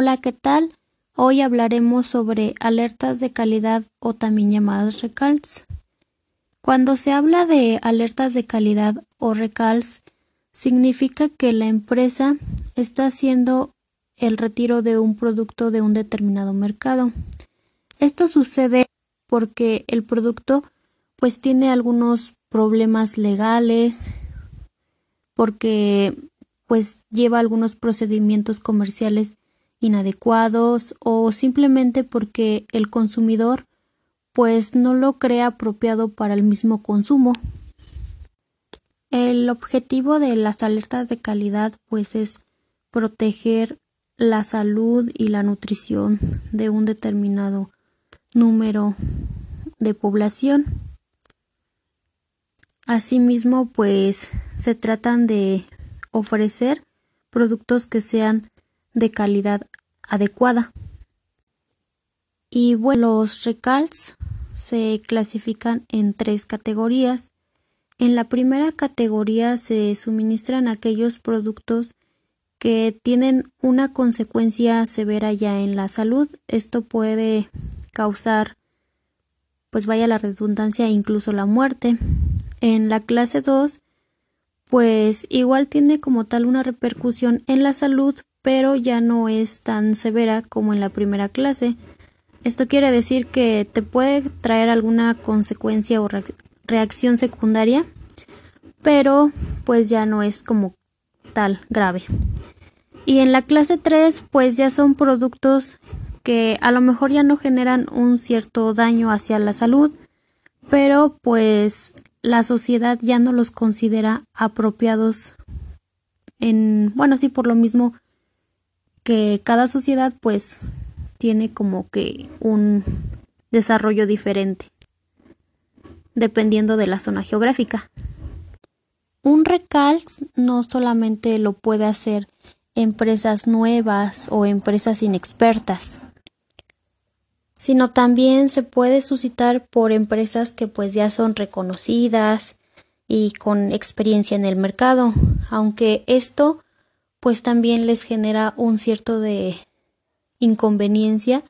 Hola, ¿qué tal? Hoy hablaremos sobre alertas de calidad o también llamadas recalls. Cuando se habla de alertas de calidad o recalls, significa que la empresa está haciendo el retiro de un producto de un determinado mercado. Esto sucede porque el producto pues tiene algunos problemas legales, porque pues lleva algunos procedimientos comerciales inadecuados o simplemente porque el consumidor pues no lo cree apropiado para el mismo consumo. El objetivo de las alertas de calidad pues es proteger la salud y la nutrición de un determinado número de población. Asimismo, pues se tratan de ofrecer productos que sean de calidad adecuada. Y bueno, los recalls se clasifican en tres categorías. En la primera categoría se suministran aquellos productos que tienen una consecuencia severa ya en la salud. Esto puede causar, pues vaya la redundancia, incluso la muerte. En la clase 2, pues igual tiene como tal una repercusión en la salud, pero ya no es tan severa como en la primera clase. Esto quiere decir que te puede traer alguna consecuencia o reacción secundaria, pero pues ya no es como tal grave. Y en la clase 3 pues ya son productos que a lo mejor ya no generan un cierto daño hacia la salud, pero pues la sociedad ya no los considera apropiados en, bueno, sí, por lo mismo que cada sociedad pues tiene como que un desarrollo diferente dependiendo de la zona geográfica. Un recalc no solamente lo puede hacer empresas nuevas o empresas inexpertas, sino también se puede suscitar por empresas que pues ya son reconocidas y con experiencia en el mercado, aunque esto pues también les genera un cierto de inconveniencia,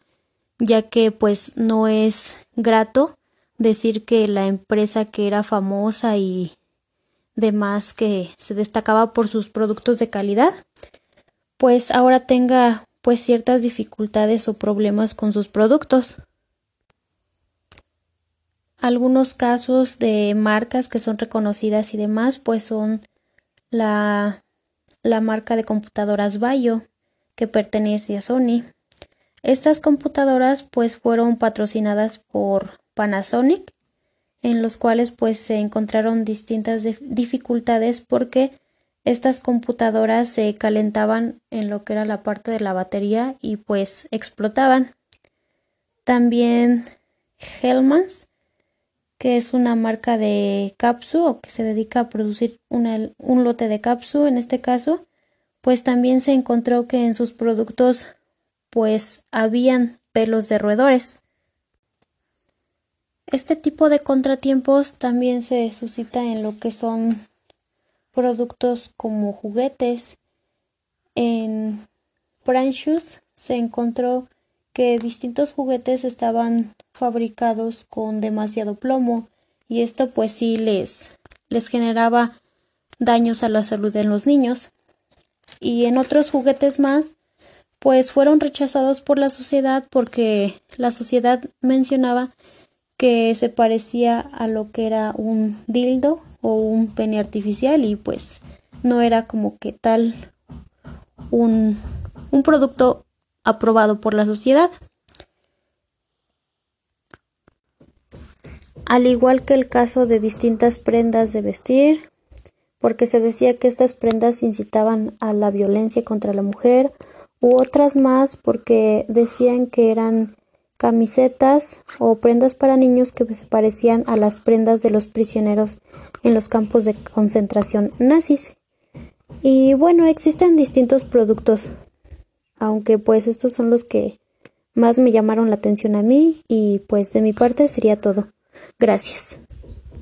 ya que pues no es grato decir que la empresa que era famosa y demás que se destacaba por sus productos de calidad, pues ahora tenga pues ciertas dificultades o problemas con sus productos. Algunos casos de marcas que son reconocidas y demás pues son la, la marca de computadoras Bayo que pertenece a Sony. Estas computadoras pues fueron patrocinadas por Panasonic en los cuales pues se encontraron distintas dificultades porque estas computadoras se calentaban en lo que era la parte de la batería y pues explotaban. También Hellmans, que es una marca de capsu o que se dedica a producir un lote de capsu en este caso, pues también se encontró que en sus productos pues habían pelos de roedores. Este tipo de contratiempos también se suscita en lo que son productos como juguetes. En Shoes se encontró que distintos juguetes estaban fabricados con demasiado plomo y esto pues sí les, les generaba daños a la salud de los niños. Y en otros juguetes más pues fueron rechazados por la sociedad porque la sociedad mencionaba que se parecía a lo que era un dildo o un pene artificial y pues no era como que tal un, un producto aprobado por la sociedad. Al igual que el caso de distintas prendas de vestir, porque se decía que estas prendas incitaban a la violencia contra la mujer, u otras más porque decían que eran camisetas o prendas para niños que se parecían a las prendas de los prisioneros en los campos de concentración nazis. Y bueno, existen distintos productos, aunque pues estos son los que más me llamaron la atención a mí y pues de mi parte sería todo. Gracias.